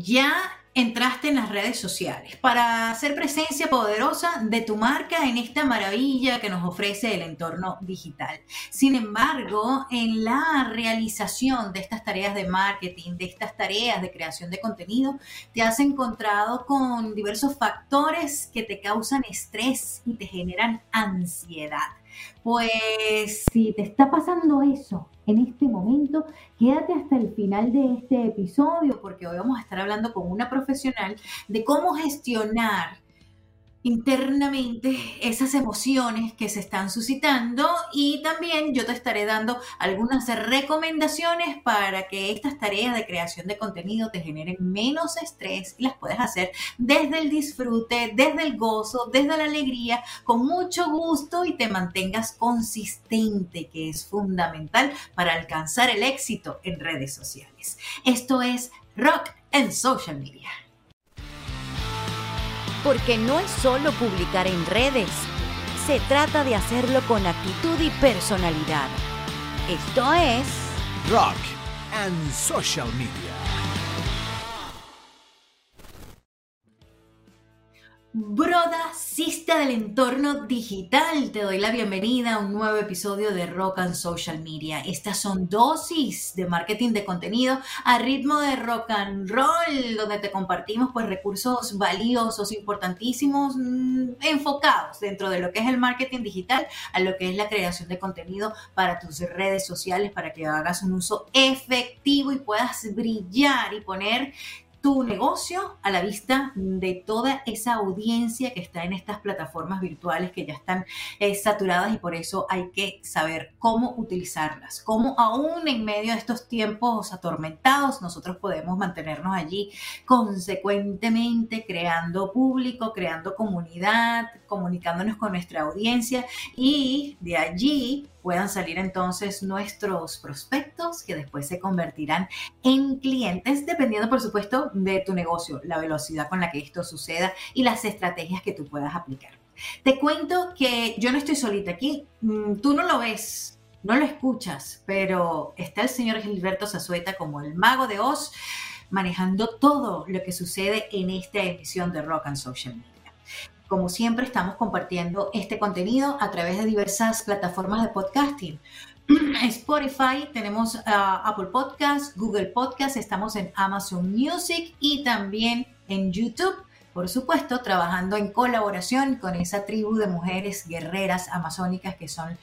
ya entraste en las redes sociales para hacer presencia poderosa de tu marca en esta maravilla que nos ofrece el entorno digital. Sin embargo, en la realización de estas tareas de marketing, de estas tareas de creación de contenido, te has encontrado con diversos factores que te causan estrés y te generan ansiedad. Pues si te está pasando eso en este momento, quédate hasta el final de este episodio porque hoy vamos a estar hablando con una profesional de cómo gestionar internamente esas emociones que se están suscitando y también yo te estaré dando algunas recomendaciones para que estas tareas de creación de contenido te generen menos estrés y las puedes hacer desde el disfrute, desde el gozo, desde la alegría, con mucho gusto y te mantengas consistente, que es fundamental para alcanzar el éxito en redes sociales. Esto es Rock en Social Media porque no es solo publicar en redes, se trata de hacerlo con actitud y personalidad. Esto es Rock and Social Media. Broda, sista del entorno digital, te doy la bienvenida a un nuevo episodio de Rock and Social Media. Estas son dosis de marketing de contenido a ritmo de rock and roll, donde te compartimos pues recursos valiosos, importantísimos, mm, enfocados dentro de lo que es el marketing digital, a lo que es la creación de contenido para tus redes sociales, para que hagas un uso efectivo y puedas brillar y poner tu negocio a la vista de toda esa audiencia que está en estas plataformas virtuales que ya están eh, saturadas y por eso hay que saber cómo utilizarlas, cómo aún en medio de estos tiempos atormentados nosotros podemos mantenernos allí consecuentemente creando público, creando comunidad, comunicándonos con nuestra audiencia y de allí puedan salir entonces nuestros prospectos que después se convertirán en clientes, dependiendo por supuesto de tu negocio, la velocidad con la que esto suceda y las estrategias que tú puedas aplicar. Te cuento que yo no estoy solita aquí, mm, tú no lo ves, no lo escuchas, pero está el señor Gilberto Zazueta como el mago de Oz manejando todo lo que sucede en esta emisión de Rock and Social Media. Como siempre, estamos compartiendo este contenido a través de diversas plataformas de podcasting. Spotify, tenemos ah, Apple Podcasts, Google Podcasts, estamos en Amazon Music y también en YouTube. Por supuesto, trabajando en colaboración con esa tribu de mujeres guerreras amazónicas que son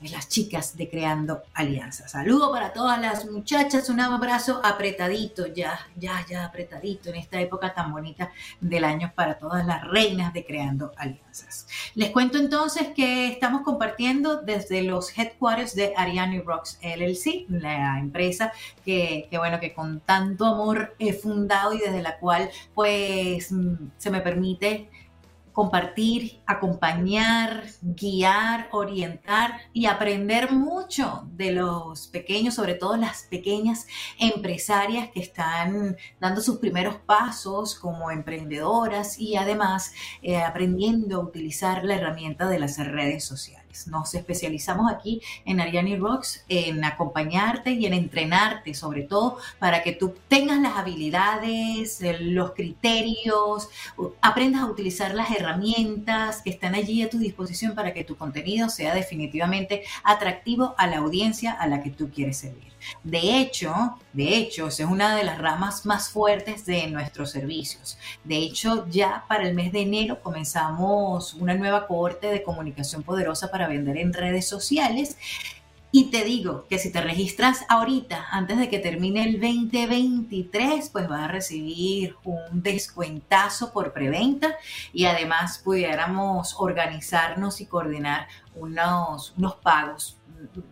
las chicas de Creando Alianzas. Saludo para todas las muchachas, un abrazo apretadito, ya, ya, ya apretadito en esta época tan bonita del año para todas las reinas de Creando Alianzas. Les cuento entonces que estamos compartiendo desde los headquarters de Ariane Rocks LLC, la empresa que, que, bueno, que con tanto amor he fundado y desde la cual pues se me permite compartir, acompañar, guiar, orientar y aprender mucho de los pequeños, sobre todo las pequeñas empresarias que están dando sus primeros pasos como emprendedoras y además eh, aprendiendo a utilizar la herramienta de las redes sociales. Nos especializamos aquí en Ariane Rocks en acompañarte y en entrenarte, sobre todo para que tú tengas las habilidades, los criterios, aprendas a utilizar las herramientas que están allí a tu disposición para que tu contenido sea definitivamente atractivo a la audiencia a la que tú quieres servir. De hecho, de hecho, es una de las ramas más fuertes de nuestros servicios. De hecho, ya para el mes de enero comenzamos una nueva cohorte de comunicación poderosa para vender en redes sociales. Y te digo que si te registras ahorita, antes de que termine el 2023, pues vas a recibir un descuentazo por preventa y además pudiéramos organizarnos y coordinar unos, unos pagos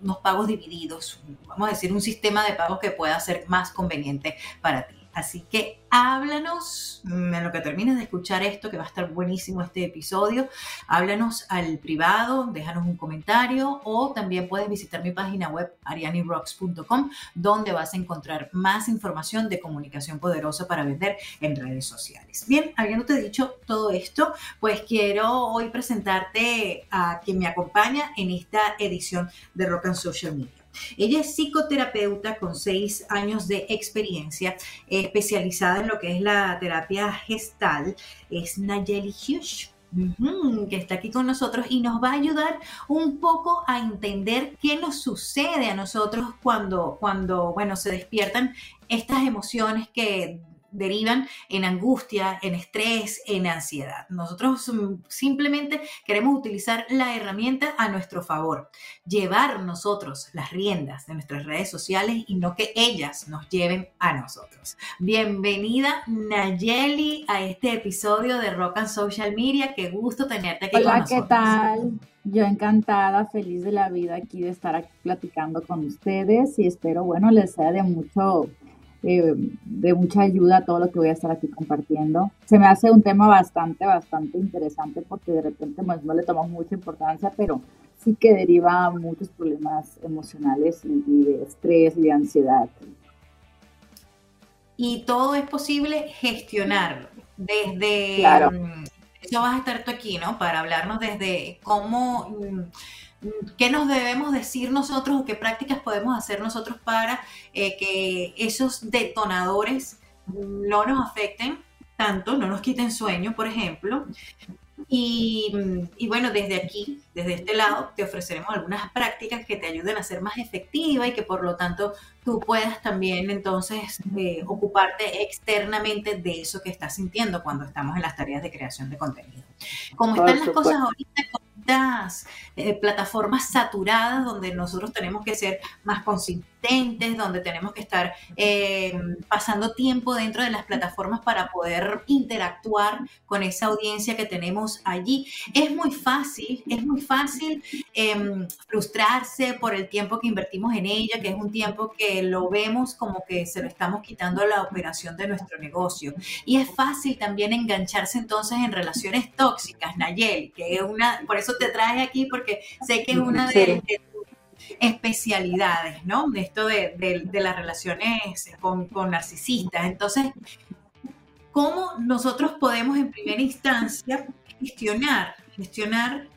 unos pagos divididos, vamos a decir, un sistema de pagos que pueda ser más conveniente para ti. Así que háblanos en lo que termines de escuchar esto, que va a estar buenísimo este episodio. Háblanos al privado, déjanos un comentario o también puedes visitar mi página web arianirocks.com donde vas a encontrar más información de comunicación poderosa para vender en redes sociales. Bien, habiéndote dicho todo esto, pues quiero hoy presentarte a quien me acompaña en esta edición de Rock and Social Media. Ella es psicoterapeuta con seis años de experiencia, especializada en lo que es la terapia gestal. Es Nayeli Hughes que está aquí con nosotros y nos va a ayudar un poco a entender qué nos sucede a nosotros cuando, cuando bueno, se despiertan estas emociones que derivan en angustia, en estrés, en ansiedad. Nosotros mm, simplemente queremos utilizar la herramienta a nuestro favor, llevar nosotros las riendas de nuestras redes sociales y no que ellas nos lleven a nosotros. Bienvenida Nayeli a este episodio de Rock and Social Media. Qué gusto tenerte aquí Hola, con nosotros. ¿qué tal? Yo encantada, feliz de la vida aquí de estar aquí platicando con ustedes y espero, bueno, les sea de mucho eh, de mucha ayuda a todo lo que voy a estar aquí compartiendo. Se me hace un tema bastante, bastante interesante porque de repente pues, no le tomamos mucha importancia, pero sí que deriva muchos problemas emocionales y, de estrés y de ansiedad. Y todo es posible gestionarlo desde... Claro. Mm, eso vas a estar tú aquí, ¿no? Para hablarnos desde cómo mm, ¿Qué nos debemos decir nosotros o qué prácticas podemos hacer nosotros para eh, que esos detonadores no nos afecten tanto, no nos quiten sueño, por ejemplo? Y, bueno, desde aquí, desde este lado, te ofreceremos algunas prácticas que te ayuden a ser más efectiva y que por lo tanto tú puedas también entonces eh, ocuparte externamente de eso que estás sintiendo cuando estamos en las tareas de creación de contenido. Como están las cosas ahorita, eh, plataformas saturadas donde nosotros tenemos que ser más consistentes, donde tenemos que estar eh, pasando tiempo dentro de las plataformas para poder interactuar con esa audiencia que tenemos allí. Es muy fácil, es muy fácil em, frustrarse por el tiempo que invertimos en ella, que es un tiempo que lo vemos como que se lo estamos quitando a la operación de nuestro negocio. Y es fácil también engancharse entonces en relaciones tóxicas, Nayeli, que es una, por eso te traje aquí porque sé que es una de, tus especialidades, ¿no? De esto de, las relaciones con, narcisistas. Entonces, ¿cómo nosotros podemos en primera instancia gestionar, gestionar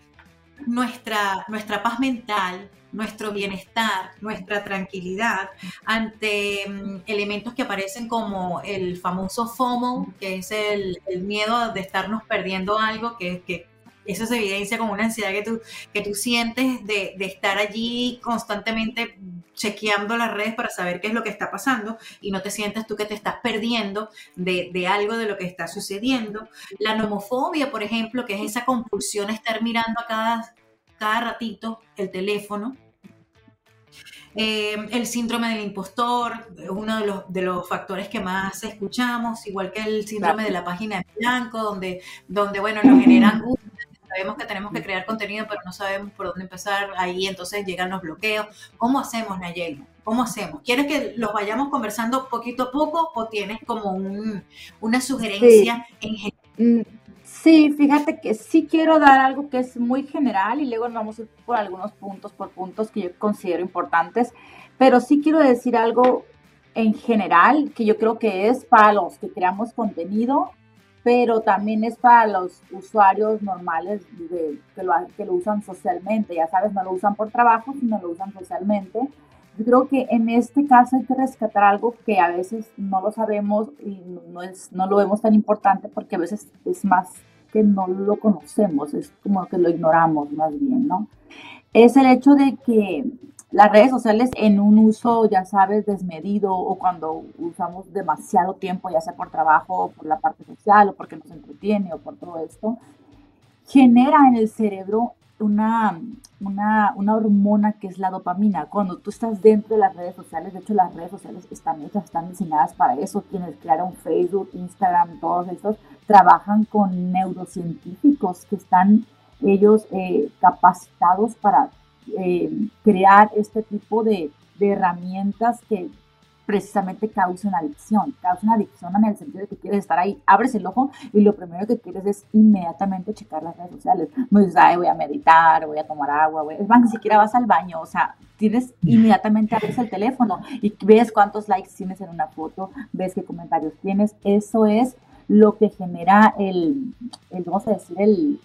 nuestra, nuestra paz mental, nuestro bienestar, nuestra tranquilidad ante mm, elementos que aparecen como el famoso FOMO, que es el, miedo de estarnos perdiendo algo que, que eso se evidencia como una ansiedad que tú, que tú sientes de, estar allí constantemente chequeando las redes para saber qué es lo que está pasando y no te sientes tú que te estás perdiendo de, algo de lo que está sucediendo. La nomofobia, por ejemplo, que es esa compulsión a estar mirando a cada, cada ratito el teléfono. Eh, el síndrome del impostor es uno de los, de los factores que más escuchamos, igual que el síndrome de la página en blanco, donde, donde bueno, nos generan sabemos que tenemos que crear contenido, pero no sabemos por dónde empezar, ahí entonces llegan los bloqueos. ¿Cómo hacemos, Nayeli? ¿Cómo hacemos? ¿Quieres que los vayamos conversando poquito a poco o tienes como una sugerencia en general? Mm, sí, fíjate que sí quiero dar algo que es muy general y luego nos vamos a ir por algunos puntos, por puntos que yo considero importantes, pero sí quiero decir algo en general que yo creo que es para los que creamos contenido pero también es para los usuarios normales que, lo, que lo usan socialmente. Ya sabes, no lo usan por trabajo, sino lo usan socialmente. Yo creo que en este caso hay que rescatar algo que a veces no lo sabemos y no, es, no lo vemos tan importante porque a veces es más que no lo conocemos, es como que lo ignoramos más bien, ¿no? Es el hecho de que las redes sociales en un uso, ya sabes, desmedido o cuando usamos demasiado tiempo, ya sea por trabajo o por la parte social o porque nos entretiene o por todo esto, genera en el cerebro una, una, una, hormona que es la dopamina. Cuando tú estás dentro de las redes sociales, de hecho las redes sociales están hechas, están diseñadas para eso. Quienes crearon Facebook, Instagram, todos estos, trabajan con neurocientíficos que están ellos eh, capacitados para eh, crear este tipo de, herramientas que precisamente causan adicción. Causan adicción en el sentido de que quieres estar ahí, abres el ojo y lo primero que quieres es inmediatamente checar las redes sociales. No dices, ay, voy a meditar, voy a tomar agua, voy. es más, ni siquiera vas al baño, o sea, tienes inmediatamente abres el teléfono y ves cuántos likes tienes en una foto, ves qué comentarios tienes. Eso es lo que genera el, el vamos a decir, el,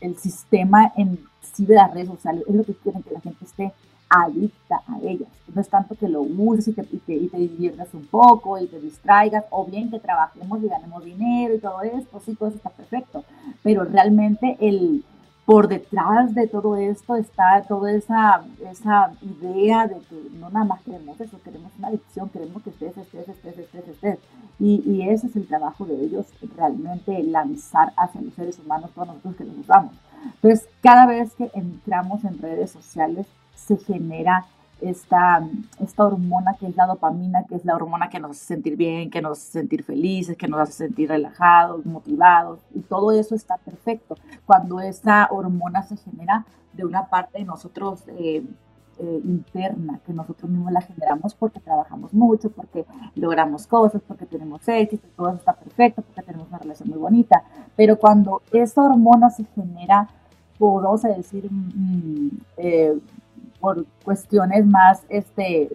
el sistema en sí de las redes sociales, es lo que quieren que la gente esté adicta a ellas. No es tanto que lo uses y te, y te, diviertas un poco y te distraigas, o bien que trabajemos y ganemos dinero y todo esto, sí, todo eso está perfecto, pero realmente el, por detrás de todo esto está toda esa, esa idea de que no nada más queremos eso, queremos una adicción, queremos que estés, estés, estés, estés, estés. Y, y ese es el trabajo de ellos, realmente lanzar hacia los seres humanos, todos nosotros que los usamos. Entonces, cada vez que entramos en redes sociales, se genera esta, esta hormona que es la dopamina, que es la hormona que nos hace sentir bien, que nos hace sentir felices, que nos hace sentir relajados, motivados, y todo eso está perfecto. Cuando esa hormona se genera de una parte de nosotros eh, eh, interna, que nosotros mismos la generamos porque trabajamos mucho, porque logramos cosas, porque tenemos éxito, todo está perfecto, porque tenemos una relación muy bonita, pero cuando esa hormona se genera por, vamos a decir, mm, eh, por cuestiones más este,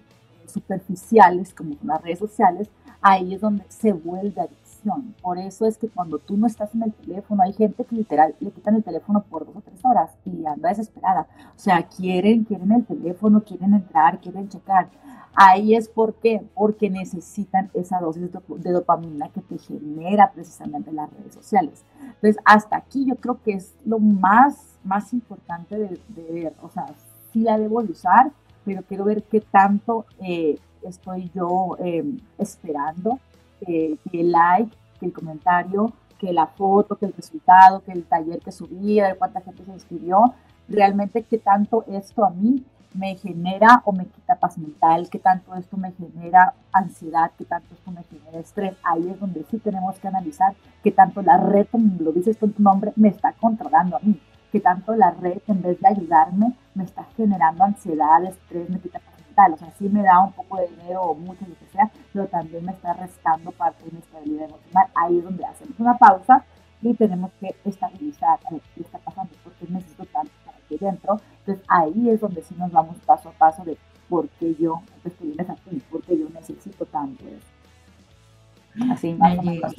superficiales, como las redes sociales, ahí es donde se vuelve adicción. Por eso es que cuando tú no estás en el teléfono, hay gente que literal le quitan el teléfono por dos o tres horas y anda desesperada. O sea, quieren, quieren el teléfono, quieren entrar, quieren checar. Ahí es por qué, porque necesitan esa dosis de dopamina que te genera precisamente las redes sociales. Entonces, hasta aquí yo creo que es lo más, más importante de, de ver. O sea, sí la debo de usar, pero quiero ver qué tanto eh, estoy yo em, esperando que el like, que el comentario, que la foto, que el resultado, que el taller que subí, a ver cuánta gente se inscribió, realmente qué tanto esto a mí me genera o me quita paz mental, qué tanto esto me genera ansiedad, qué tanto esto me genera estrés. Ahí es donde sí tenemos que analizar qué tanto la red, como lo dices con tu nombre, me está controlando a mí que tanto la red, en vez de ayudarme, me está generando ansiedad, estrés, me quita mental. O sea, sí me da un poco de dinero o mucho, lo que sea, pero también me está restando parte de mi estabilidad emocional. Ahí es donde hacemos una pausa y tenemos que estabilizar qué está pasando, porque necesito tanto para aquí dentro. Entonces ahí es donde sí nos vamos paso a paso de por qué yo, estoy en aquí, por qué yo necesito tanto eso. Así más o menos.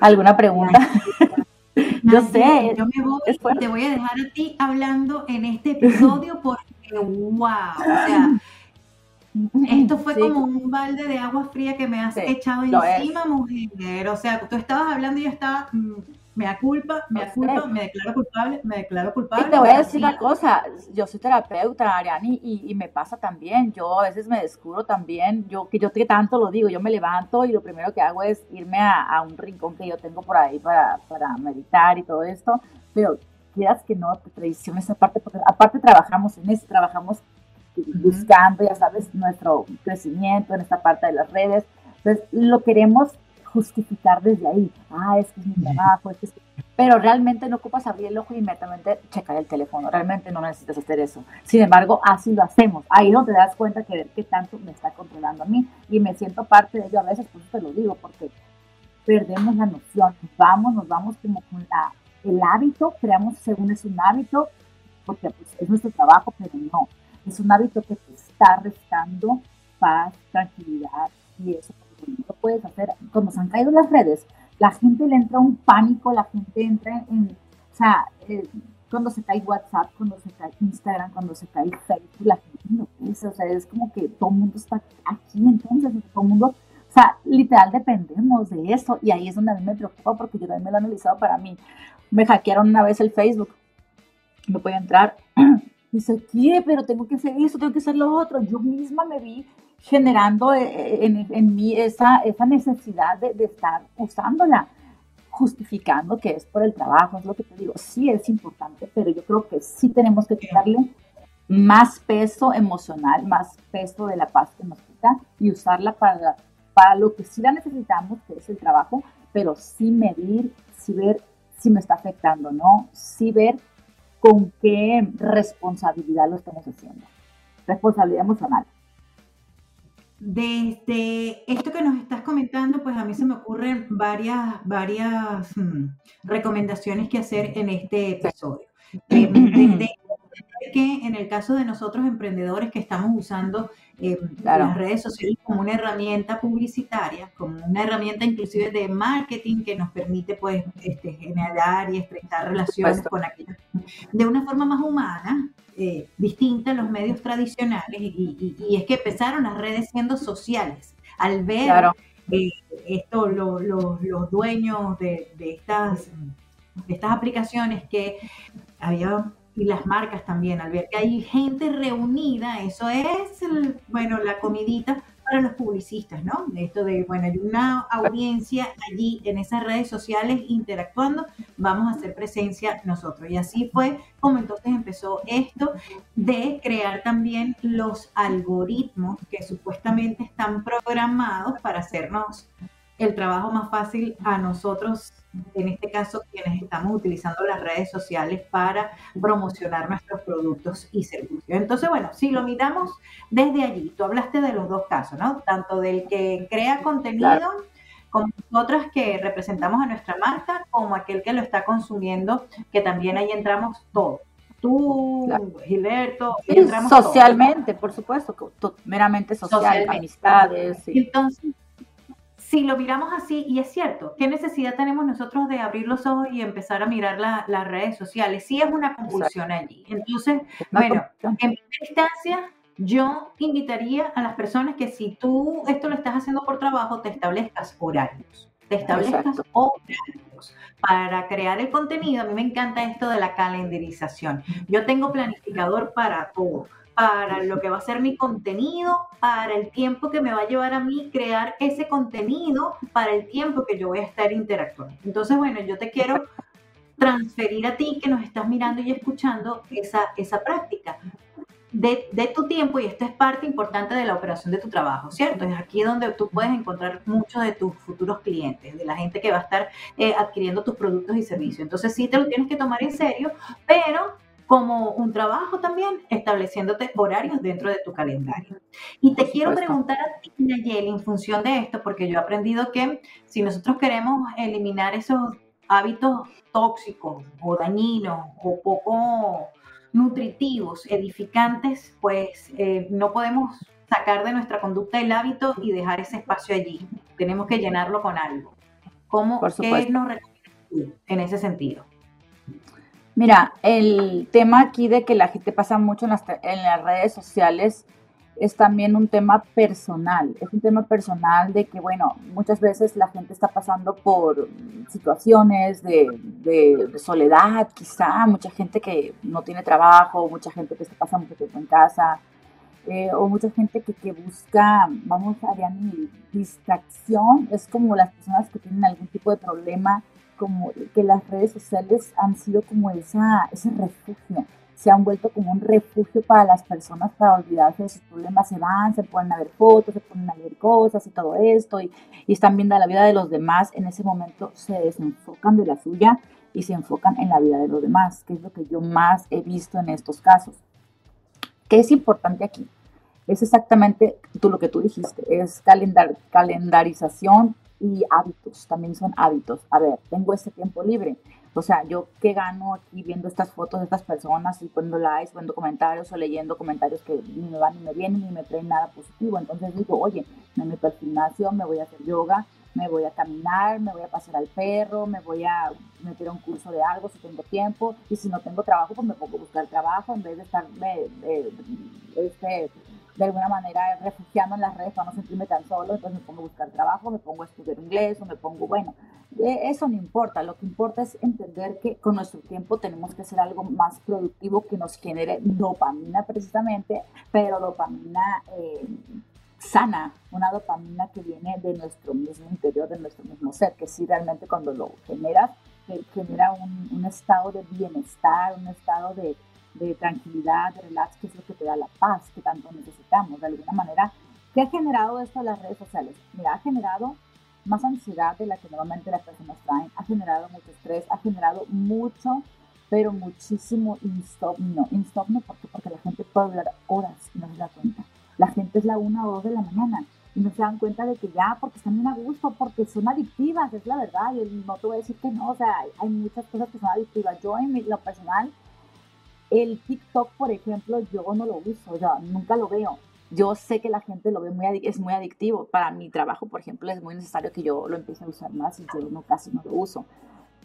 ¿Alguna pregunta? Yo sé. Yo me voy y te voy a dejar a ti hablando en este episodio porque, wow, o sea, esto fue como un balde de agua fría que me has echado encima, mujer. O sea, tú estabas hablando y yo estaba mm, me da culpa, me da culpa, me declaro culpable, me declaro culpable. Y te voy a decir una cosa, yo soy terapeuta, Ariani, y, y, me pasa también, yo a veces me descubro también, yo que yo que tanto lo digo, yo me levanto y lo primero que hago es irme a, a un rincón que yo tengo por ahí para, para meditar y todo esto, pero quieras que no, te traición esa parte, porque aparte trabajamos en eso, trabajamos buscando, ya sabes, nuestro crecimiento en esta parte de las redes, entonces lo queremos justificar desde ahí. Ah, es que es mi trabajo, es que es Pero realmente no ocupas abrir el ojo y inmediatamente checar el teléfono. Realmente no necesitas hacer eso. Sin embargo, así lo hacemos. Ahí no te das cuenta que ver qué tanto me está controlando a mí. Y me siento parte de ello a veces, por eso te lo digo, porque perdemos la noción. Vamos, nos vamos como con la, el hábito, creamos según es un hábito, porque pues, es nuestro trabajo, pero no. Es un hábito que te está restando paz, tranquilidad y eso lo puedes hacer. Cuando se han caído las redes, la gente le entra un pánico, la gente entra en, o sea, eh, cuando se cae WhatsApp, cuando se cae Instagram, cuando se cae Facebook, la gente no piensa, o sea, es como que todo el mundo está aquí, entonces, todo el mundo, o sea, literal dependemos de eso, y ahí es donde a mí me preocupa, porque yo también me lo he analizado para mí. Me hackearon una vez el Facebook, no podía entrar, dice, ¿qué? Pero tengo que hacer eso, tengo que hacer lo otro. Yo misma me vi generando eh, eh, en, en mí esa, esa necesidad de, de, estar usándola, justificando que es por el trabajo, es lo que te digo, sí es importante, pero yo creo que sí tenemos que quitarle más peso emocional, más peso de la paz que nos quita y usarla para, para lo que sí la necesitamos, que es el trabajo, pero sí medir, sí ver si me está afectando, ¿no? Sí ver con qué responsabilidad lo estamos haciendo. Responsabilidad emocional. Desde esto que nos estás comentando, pues a mí se me ocurren varias, varias mm, recomendaciones que hacer en este episodio. Eh, que en el caso de nosotros emprendedores que estamos usando eh, las redes sociales como una herramienta publicitaria, como una herramienta inclusive de marketing que nos permite pues este, generar y estrechar relaciones con aquellos de una forma más humana, eh, distinta en los medios tradicionales y, es que empezaron las redes siendo sociales. Al ver eh, esto, los dueños de, estas, de estas aplicaciones que había y las marcas también, al ver que hay gente reunida, eso es, bueno, la comidita para los publicistas, ¿no? Esto de, bueno, hay una audiencia allí en esas redes sociales interactuando, vamos a hacer presencia nosotros. Y así fue como entonces empezó esto de crear también los algoritmos que supuestamente están programados para hacernos el trabajo más fácil a nosotros, en este caso quienes estamos utilizando las redes sociales para promocionar nuestros productos y servicios. Entonces, bueno, si lo miramos desde allí, tú hablaste de los dos casos, ¿no? Tanto del que crea contenido. como nosotras que representamos a nuestra marca, como aquel que lo está consumiendo, que también ahí entramos todos tú, Gilberto, entramos socialmente, por supuesto, meramente social, amistades. Entonces, si lo miramos así, y es cierto, ¿qué necesidad tenemos nosotros de abrir los ojos y empezar a mirar las redes sociales? Sí es una compulsión allí. Entonces, bueno, en primera instancia, yo invitaría a las personas que si tú esto lo estás haciendo por trabajo, te establezcas horarios. Te establezcas horarios para crear el contenido. A mí me encanta esto de la calendarización. Yo tengo planificador para todo para lo que va a ser mi contenido, para el tiempo que me va a llevar a mí crear ese contenido, para el tiempo que yo voy a estar interactuando. Entonces, bueno, yo te quiero transferir a ti que nos estás mirando y escuchando esa, esa práctica. De, de, tu tiempo y esto es parte importante de la operación de tu trabajo, ¿cierto? Es aquí donde tú puedes encontrar muchos de tus futuros clientes, de la gente que va a estar eh, adquiriendo tus productos y servicios. Entonces sí te lo tienes que tomar en serio, pero como un trabajo también, estableciéndote horarios dentro de tu calendario. Y te quiero preguntar a ti, Nayeli, en función de esto, porque yo he aprendido que si nosotros queremos eliminar esos hábitos tóxicos o dañinos o poco nutritivos, edificantes, pues eh, no podemos sacar de nuestra conducta el hábito y dejar ese espacio allí. Tenemos que llenarlo con algo. ¿Cómo, ¿Qué nos recomiendas en ese sentido? Mira, el tema aquí de que la gente pasa mucho en las, redes sociales es también un tema personal, es un tema personal de que, bueno, muchas veces la gente está pasando por situaciones de, soledad, quizá, mucha gente que no tiene trabajo, mucha gente que se pasa mucho tiempo en casa, eh, o mucha gente que, que busca, vamos a ver, distracción, es como las personas que tienen algún tipo de problema como que las redes sociales han sido como esa, ese refugio, se han vuelto como un refugio para las personas para olvidarse de sus problemas, se van, se ponen a ver fotos, se ponen a ver cosas y todo esto, y, y están viendo la vida de los demás, en ese momento se desenfocan de la suya y se enfocan en la vida de los demás, que es lo que yo más he visto en estos casos. ¿Qué es importante aquí? Es exactamente tú, lo que tú dijiste, es calendar, calendarización y hábitos, también son hábitos. A ver, tengo este tiempo libre. O sea, yo qué gano aquí viendo estas fotos de estas personas y poniendo likes, poniendo comentarios o leyendo comentarios que ni me van ni me vienen ni me traen nada positivo. Entonces digo, oye, me meto al gimnasio, me voy a hacer yoga, me voy a caminar, me voy a pasear al perro, me voy a meter a un curso de algo si tengo tiempo. Y si no tengo trabajo, pues me pongo a buscar trabajo en vez de estar este, de alguna manera refugiando en las redes para no sentirme tan solo, entonces me pongo a buscar trabajo, me pongo a estudiar inglés o me pongo, bueno, eso no importa, lo que importa es entender que con nuestro tiempo tenemos que hacer algo más productivo que nos genere dopamina precisamente, pero dopamina eh, sana, una dopamina que viene de nuestro mismo interior, de nuestro mismo ser, que sí realmente cuando lo generas, genera un, un estado de bienestar, un estado de de tranquilidad, de relax, que es lo que te da la paz que tanto necesitamos. De alguna manera, ¿qué ha generado esto en las redes sociales? Mira, ha generado más ansiedad de la que normalmente las personas traen, ha generado mucho estrés, ha generado mucho, pero muchísimo insomnio. Insomnio porque, porque la gente puede durar horas y no se da cuenta. La gente es la una o dos de la mañana y no se dan cuenta de que ya, porque están bien a gusto, porque son adictivas, es la verdad. Yo no te voy a decir que no, o sea, hay, muchas cosas que son adictivas. Yo en lo personal el TikTok, por ejemplo, yo no lo uso, sea, nunca lo veo. Yo sé que la gente lo ve muy, es muy adictivo. Para mi trabajo, por ejemplo, es muy necesario que yo lo empiece a usar más y yo no, casi no lo uso.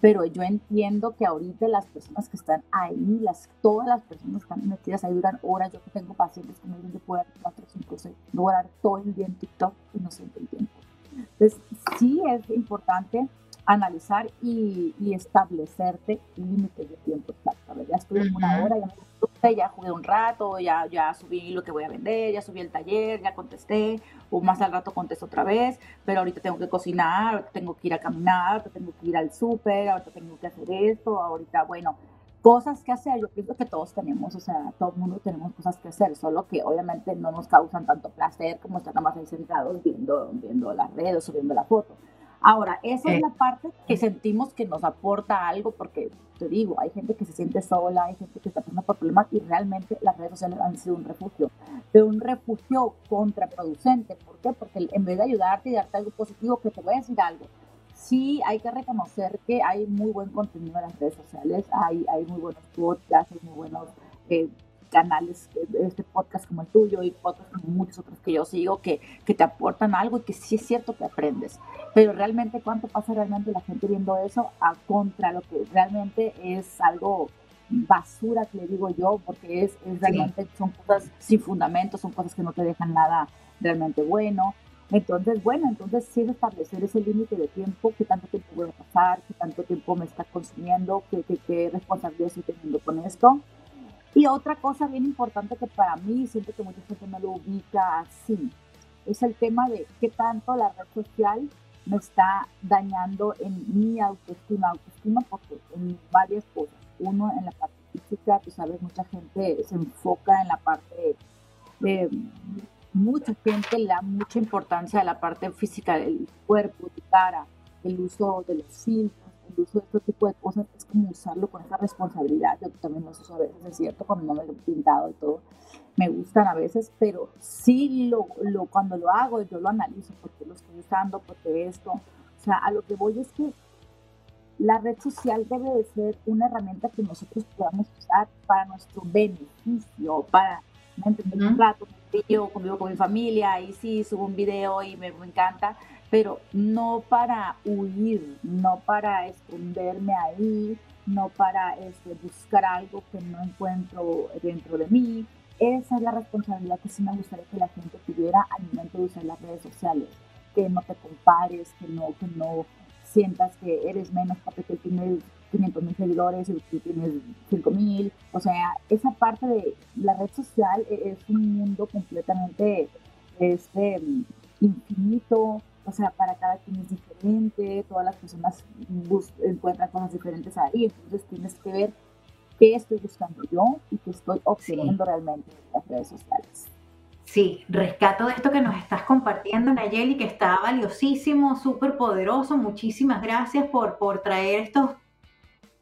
pero yo entiendo que ahorita las personas que están ahí, las, todas las personas que están metidas ahí duran horas, yo tengo pacientes que me dicen que puedo 4, 5, 6, durar todo el día en TikTok y no siento el tiempo. Entonces, sí es importante analizar y, establecerte límites de tiempo exacto. Ya estuve una hora, ya me ya jugué un rato, ya, ya subí lo que voy a vender, ya subí el taller, ya contesté, o más al rato contesto otra vez, pero ahorita tengo que cocinar, ahorita tengo que ir a caminar, ahorita tengo que ir al súper, ahorita tengo que hacer esto, ahorita, bueno, cosas que hacer, yo pienso que todos tenemos, o sea, todo el mundo tenemos cosas que hacer, solo que obviamente no nos causan tanto placer como estar nada más ahí sentados viendo, viendo las redes o viendo la foto. Ahora, esa es la parte que sentimos que nos aporta algo, porque te digo, hay gente que se siente sola, hay gente que está pasando por problemas y realmente las redes sociales han sido un refugio, pero un refugio contraproducente. ¿Por qué? Porque en vez de ayudarte y darte algo positivo, que te voy a decir algo, sí hay que reconocer que hay muy buen contenido en las redes sociales, hay, hay muy buenos podcasts, hay muy buenos eh, canales, este podcast como el tuyo y podcasts como muchos otros que yo sigo, que, que te aportan algo y que sí es cierto que aprendes. Pero realmente, ¿cuánto pasa realmente la gente viendo eso a contra lo que realmente es algo basura que le digo yo, porque es, es realmente son cosas sin fundamento, son cosas que no te dejan nada realmente bueno. Entonces, bueno, entonces sí es establecer ese límite de tiempo, qué tanto tiempo voy a pasar, qué tanto tiempo me está consumiendo, qué, qué, qué responsabilidad estoy teniendo con esto. Y otra cosa bien importante que para mí, siento que mucha gente no lo ubica así, es el tema de qué tanto la red social me está dañando en mi autoestima. Autoestima porque en varias cosas. Uno, en la parte física, tú sabes, mucha gente se enfoca en la parte de... Mucha gente le da mucha importancia a la parte física del cuerpo, tu cara, el uso de los filtros el uso de este tipo de cosas es como usarlo con esa responsabilidad. Yo también lo uso a veces, es cierto, cuando no me lo he pintado y todo. Me gustan a veces, pero sí lo, lo, cuando lo hago, yo lo analizo, porque lo estoy usando, porque esto. O sea, a lo que voy es que la red social debe de ser una herramienta que nosotros podamos usar para nuestro beneficio, para ¿me entender? un rato, yo convivo con mi familia, y sí subo un video y me, me encanta, pero no para huir, no para esconderme ahí, no para este, buscar algo que no encuentro dentro de mí. Esa es la responsabilidad que sí me gustaría que la gente tuviera al momento de usar las redes sociales, que no te compares, que no, que no sientas que eres menos porque tú tienes 500 mil seguidores y tú tienes 5 mil. O sea, esa parte de la red social e-, es un mundo completamente este, infinito, o sea, para cada quien es diferente, todas las personas encuentran cosas diferentes ahí, entonces tienes que ver qué estoy buscando yo y qué estoy obteniendo realmente en las redes sociales. Sí, rescato de esto que nos estás compartiendo, Nayeli, que está valiosísimo, súper poderoso. Muchísimas gracias por, por traer estos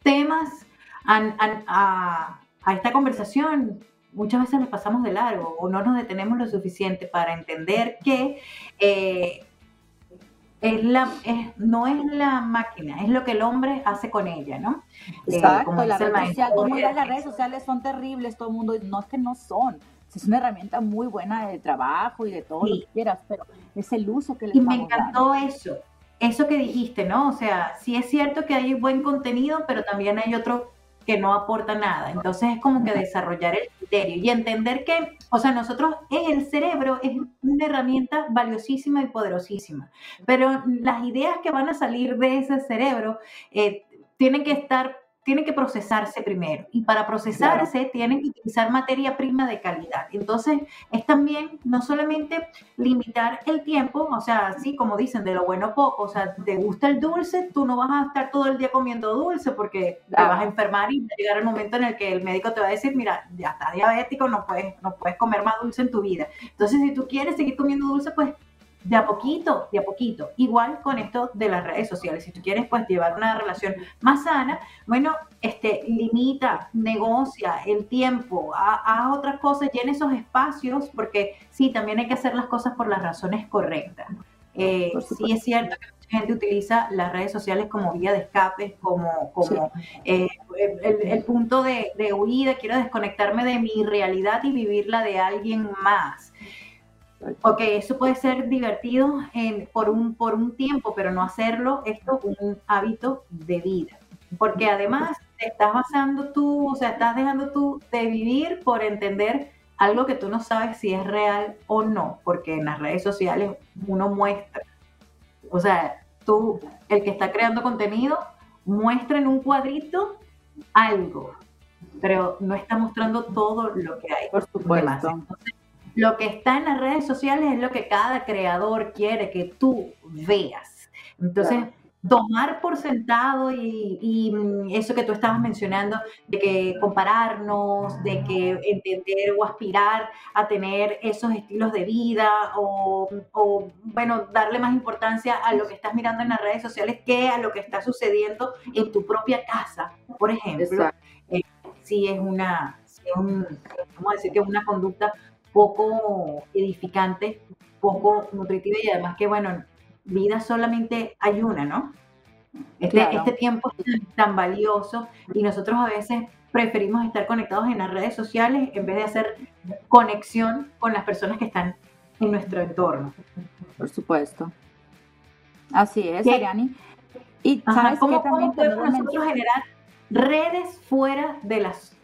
temas a, a, esta conversación. Muchas veces nos pasamos de largo o no nos detenemos lo suficiente para entender que eh, es la, es, no es la máquina, es lo que el hombre hace con ella, ¿no? Eh, Exacto, la red social, como las redes sociales son terribles, todo el mundo, no es que no son, es una herramienta muy buena de trabajo y de todo lo que quieras, pero es el uso que le Y me encantó eso, eso que dijiste, ¿no? O sea, sí es cierto que hay buen contenido, pero también hay otro que no aporta nada. Entonces es como que desarrollar el criterio y entender que, o sea, nosotros, el cerebro es una herramienta valiosísima y poderosísima, pero las ideas que van a salir de ese cerebro eh, tienen que estar tienen que procesarse primero y para procesarse tienen que utilizar materia prima de calidad. Entonces, es también no solamente limitar el tiempo, o sea, así como dicen, de lo bueno poco, o sea, te gusta el dulce, tú no vas a estar todo el día comiendo dulce porque te vas a enfermar y va a llegar el momento en el que el médico te va a decir, mira, ya está diabético, no puedes, no puedes comer más dulce en tu vida. Entonces, si tú quieres seguir comiendo dulce, pues de a poquito, de a poquito. Igual con esto de las redes sociales. Si tú quieres pues llevar una relación más sana, bueno, este, limita, negocia el tiempo, haz otras cosas, llena esos espacios, porque sí, también hay que hacer las cosas por las razones correctas. Eh, sí es cierto que mucha gente utiliza las redes sociales como vía de escape, como, como eh, el, punto de, de huida, quiero desconectarme de mi realidad y vivirla de alguien más. Ok, eso puede ser divertido por, un, por un tiempo, pero no hacerlo esto un hábito de vida. porque además te estás basando tú, o sea, estás dejando tú de vivir por entender algo que tú no sabes si es real o no, porque en las redes sociales uno muestra, o sea, tú, el que está creando contenido, muestra en un cuadrito algo, pero no está mostrando todo lo que hay. Por supuesto. Lo que está en las redes sociales es lo que cada creador quiere que tú veas. Entonces, tomar por sentado y, mm, eso que tú estabas mencionando, de que compararnos, de que entender o aspirar a tener esos estilos de vida o, bueno, darle más importancia a lo que estás mirando en las redes sociales que a lo que está sucediendo en tu propia casa, por ejemplo, eh, si es una, vamos a decir que es una conducta poco edificante, poco nutritiva y además que, bueno, vida solamente hay una, ¿no? Este, este tiempo es tan valioso y nosotros a veces preferimos estar conectados en las redes sociales en vez de hacer conexión con las personas que están en nuestro entorno. Por supuesto. Así es, Ariani. Y sabes ¿cómo, también podemos nosotros generar redes fuera de las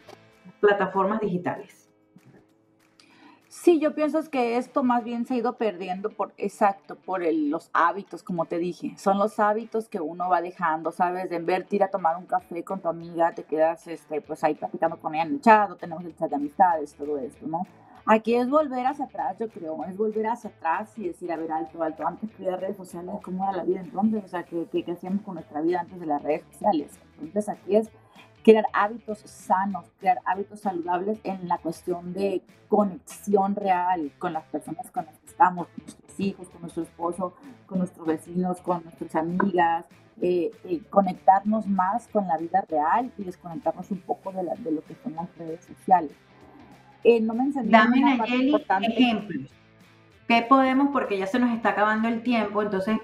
plataformas digitales? Sí, yo pienso que esto más bien se ha ido perdiendo por, exacto, por los hábitos, como te dije. Son los hábitos que uno va dejando, ¿sabes? De en ir a tomar un café con tu amiga, te quedas, este, pues ahí platicando con ella en el chat, tenemos el chat de amistades, todo esto, ¿no? Aquí es volver hacia atrás, yo creo, es volver hacia atrás y decir, a ver, alto, alto, antes que las redes sociales, ¿cómo era la vida entonces? O sea, ¿qué, qué hacíamos con nuestra vida antes de las redes sociales? Entonces aquí es crear hábitos sanos, crear hábitos saludables en la cuestión de conexión real con las personas con las que estamos, con nuestros hijos, con nuestro esposo, con nuestros vecinos, con nuestras amigas, eh, eh, conectarnos más con la vida real y desconectarnos un poco de, de lo que son las redes sociales. Eh, no me Dame, Nayeli, ejemplos. ¿Qué podemos? Porque ya se nos está acabando el tiempo, entonces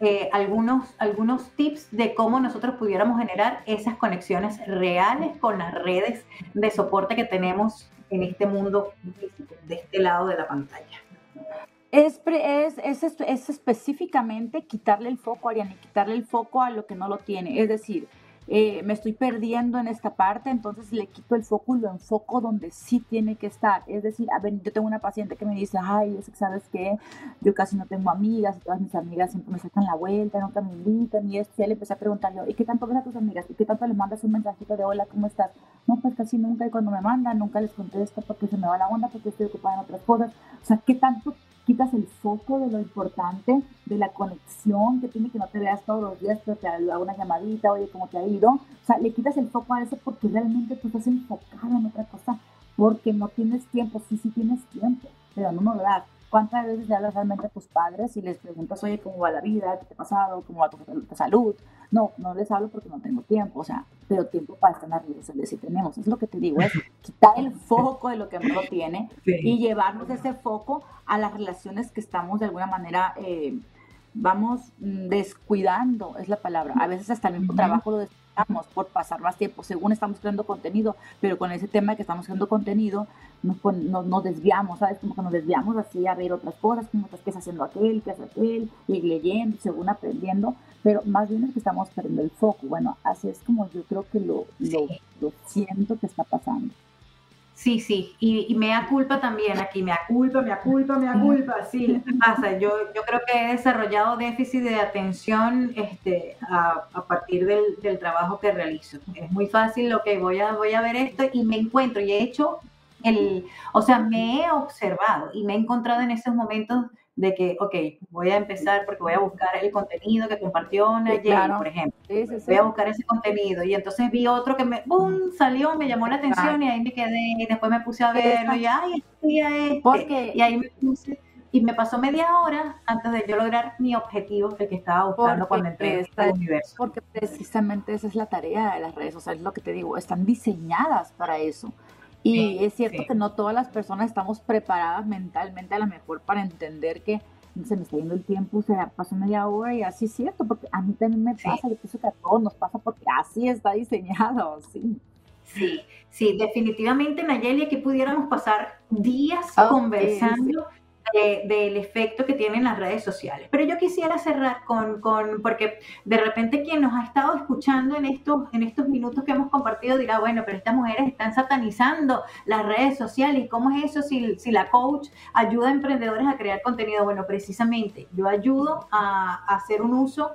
eh, algunos, algunos tips de cómo nosotros pudiéramos generar esas conexiones reales con las redes de soporte que tenemos en este mundo de este lado de la pantalla. Es, es, es, es específicamente quitarle el foco, Ariane, quitarle el foco a lo que no lo tiene. Es decir, eh, me estoy perdiendo en esta parte, entonces le quito el foco y lo enfoco donde sí tiene que estar. Es decir, a ver, yo tengo una paciente que me dice, ay, es que sabes que yo casi no tengo amigas, y todas mis amigas siempre me sacan la vuelta, nunca me invitan, y esto, y le empecé a preguntar yo, ¿y qué tanto ves a tus amigas? ¿Y qué tanto le mandas un mensajito de hola, ¿cómo estás? No, pues casi nunca, y cuando me mandan, nunca les contesto porque se me va la onda, porque estoy ocupada en otras cosas. O sea, ¿qué tanto quitas el foco de lo importante, de la conexión que tiene que no te veas todos los días, pero te haga una llamadita, oye, ¿cómo te ha ido? O sea, le quitas el foco a eso porque realmente tú estás enfocado en otra cosa, porque no tienes tiempo, sí, sí tienes tiempo, pero no lo das. ¿Cuántas veces hablas realmente a tus padres y les preguntas, oye, ¿cómo va la vida? ¿Qué te ha pasado? ¿Cómo va tu, salud? No, no les hablo porque no tengo tiempo, o sea, pero tiempo para estar las redes sí tenemos. Es lo que te digo, es quitar el foco de lo que uno tiene y llevarnos ese foco a las relaciones que estamos de alguna manera, eh, vamos mm, descuidando, es la palabra. A veces hasta el mismo trabajo lo descuidamos por pasar más tiempo, según estamos creando contenido, pero con ese tema de que estamos creando contenido, nos, nos, desviamos, ¿sabes? Como que nos desviamos así a ver otras cosas, como qué está haciendo aquel, qué hace aquel, y leyendo, según aprendiendo, pero más bien es que estamos perdiendo el foco. Bueno, así es como yo creo que lo, lo, lo siento que está pasando. Sí, sí, y, me da culpa también aquí, me da culpa, me da culpa, me da culpa, sí, pasa. Yo, yo creo que he desarrollado déficit de atención este, a, partir del, del, trabajo que realizo. Es muy fácil lo que voy a, voy a ver esto y me encuentro y he hecho el, o sea, me he observado y me he encontrado en esos momentos de que, ok, voy a empezar porque voy a buscar el contenido que compartió Nayeli, por ejemplo. Voy a buscar ese contenido y entonces vi otro que me, ¡boom!, salió, me llamó la atención y ahí me quedé y después me puse a verlo y, ¡ay, este! Y ahí me puse y me pasó media hora antes de yo lograr mi objetivo, el que estaba buscando cuando entré este universo. Porque precisamente esa es la tarea de las redes sociales, lo que te digo, están diseñadas para eso. Y es cierto que no todas las personas estamos preparadas mentalmente a lo mejor para entender que se me está yendo el tiempo, o sea, pasó media hora y así es cierto, porque a mí también me pasa, yo pienso que a todos nos pasa porque así está diseñado, sí. Sí, sí, definitivamente Nayeli, aquí pudiéramos pasar días conversando del efecto que tienen las redes sociales. Pero yo quisiera cerrar con, con, porque de repente quien nos ha estado escuchando en estos, en estos minutos que hemos compartido dirá, bueno, pero estas mujeres están satanizando las redes sociales. ¿Y cómo es eso si, si la coach ayuda a emprendedores a crear contenido? Bueno, precisamente yo ayudo a, a hacer un uso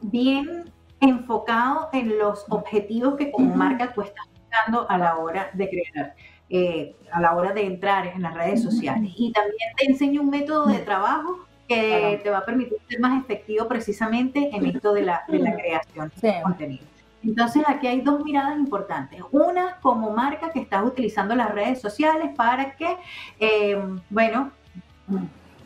bien enfocado en los objetivos que como marca tú estás buscando a la hora de crear. Eh, a la hora de entrar en las redes sociales. Y también te enseño un método de trabajo que te va a permitir ser más efectivo precisamente en esto de la, de la creación de contenido. Entonces aquí hay dos miradas importantes. Una como marca que estás utilizando las redes sociales para que, eh, bueno,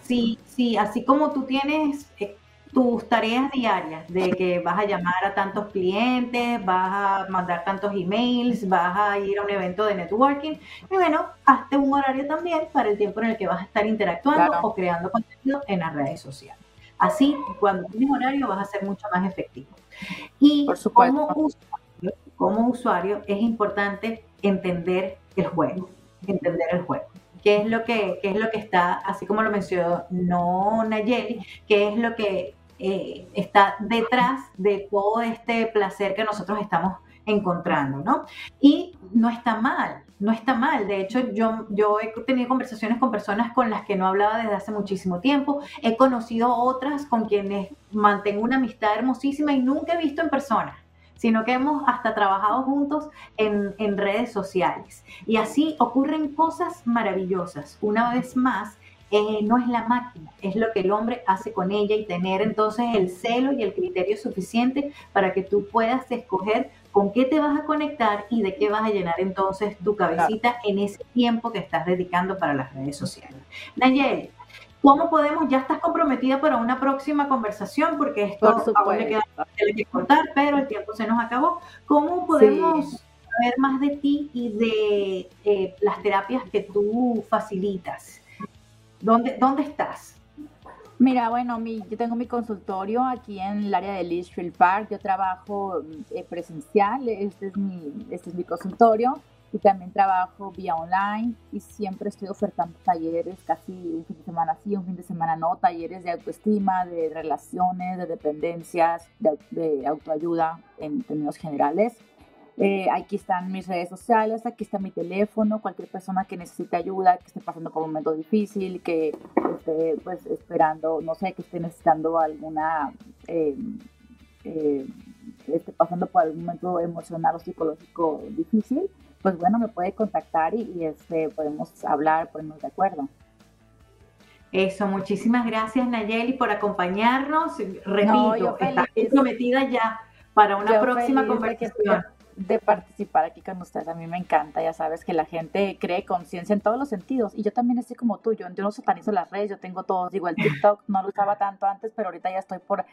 si, si así como tú tienes eh, tus tareas diarias de que vas a llamar a tantos clientes, vas a mandar tantos emails, vas a ir a un evento de networking. Y bueno, hazte un horario también para el tiempo en el que vas a estar interactuando o creando contenido en las redes sociales. Así, cuando tienes horario vas a ser mucho más efectivo. Y como usuario, como usuario es importante entender el juego, entender el juego qué es lo que, qué es lo que está, así como lo mencionó Nayeli, qué es lo que eh, está detrás de todo este placer que nosotros estamos encontrando, ¿no? Y no está mal, no está mal. De hecho, yo, yo he tenido conversaciones con personas con las que no hablaba desde hace muchísimo tiempo. He conocido otras con quienes mantengo una amistad hermosísima y nunca he visto en persona sino que hemos hasta trabajado juntos en, en redes sociales. Y así ocurren cosas maravillosas. Una vez más, eh, no es la máquina, es lo que el hombre hace con ella y tener entonces el celo y el criterio suficiente para que tú puedas escoger con qué te vas a conectar y de qué vas a llenar entonces tu cabecita en ese tiempo que estás dedicando para las redes sociales. Nayeli, ¿cómo podemos? Ya estás comprometida para una próxima conversación porque esto aún le queda que contar, pero el tiempo se nos acabó. ¿Cómo podemos saber más de ti y de eh, las terapias que tú facilitas? ¿Dónde, dónde estás? Mira, bueno, mi, yo tengo mi consultorio aquí en el área de Litchfield Park. Yo trabajo eh, presencial, este es, mi, este es mi consultorio. Y también trabajo vía online y siempre estoy ofertando talleres, casi un fin de semana sí, un fin de semana no, talleres de autoestima, de relaciones, de dependencias, de, de autoayuda en términos generales. Eh, aquí están mis redes sociales, aquí está mi teléfono, cualquier persona que necesite ayuda, que esté pasando por un momento difícil, que esté pues esperando, no sé, que esté necesitando alguna, eh, eh, esté pasando por algún momento emocional o psicológico difícil, pues bueno, me puede contactar y, este, podemos hablar, ponernos de acuerdo. Eso, muchísimas gracias Nayeli por acompañarnos. Repito, estás comprometida ya para una próxima conversación de participar aquí con ustedes. A mí me encanta, ya sabes, que la gente cree conciencia en todos los sentidos. Y yo también estoy como tú, yo, no satanizo las redes, yo tengo todos, digo, el TikTok no lo usaba tanto antes, pero ahorita ya estoy por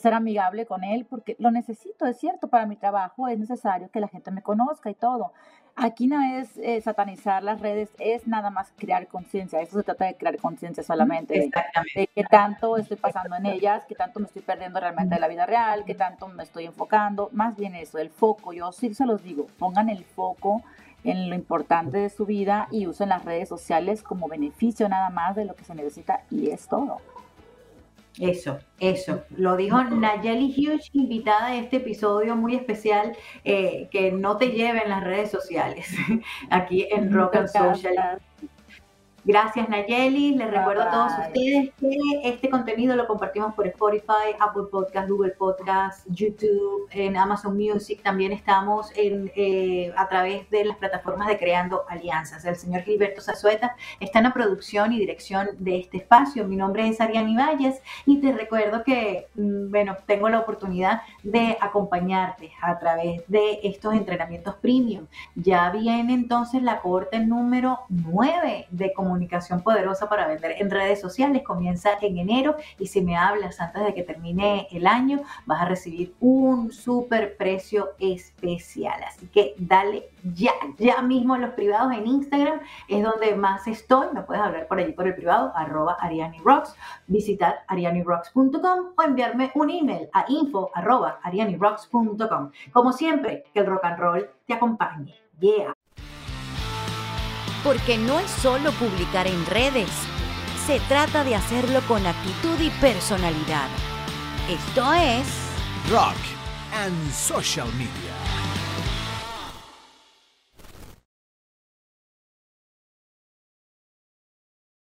ser amigable con él porque lo necesito, es cierto, para mi trabajo es necesario que la gente me conozca y todo. Aquí no es eh, satanizar las redes, es nada más crear conciencia. Eso se trata de crear conciencia solamente. De, de, qué tanto estoy pasando en ellas, qué tanto me estoy perdiendo realmente de la vida real, qué tanto me estoy enfocando. Más bien eso, el foco. Yo sí se los digo, pongan el foco en lo importante de su vida y usen las redes sociales como beneficio nada más de lo que se necesita y es todo. Eso, eso. Lo dijo Nayeli Hughes, invitada a este episodio muy especial eh, que no te lleve en las redes sociales, aquí en Rock and Social. Gracias Nayeli, les recuerdo a todos ustedes que este contenido lo compartimos por Spotify, Apple Podcast, Google Podcast, YouTube, en Amazon Music, también estamos en, eh, a través de las plataformas de Creando Alianzas. El señor Gilberto Zazueta está en la producción y dirección de este espacio. Mi nombre es Ariani Valles y te recuerdo que, mm, bueno, tengo la oportunidad de acompañarte a través de estos entrenamientos premium. Ya viene entonces la corte número 9 de comunicación comunicación poderosa para vender en redes sociales. Comienza en enero y si me hablas antes de que termine el año, vas a recibir un super precio especial. Así que dale ya, ya mismo en los privados en Instagram es donde más estoy. Me puedes hablar por allí por el privado, arroba Rocks, visitar arianirocks.com o enviarme un email a info arroba arianirocks.com. Como siempre, que el rock and roll te acompañe. Yeah. Porque no es solo publicar en redes, Se trata de hacerlo con actitud y personalidad. Esto es Rock and Social Media.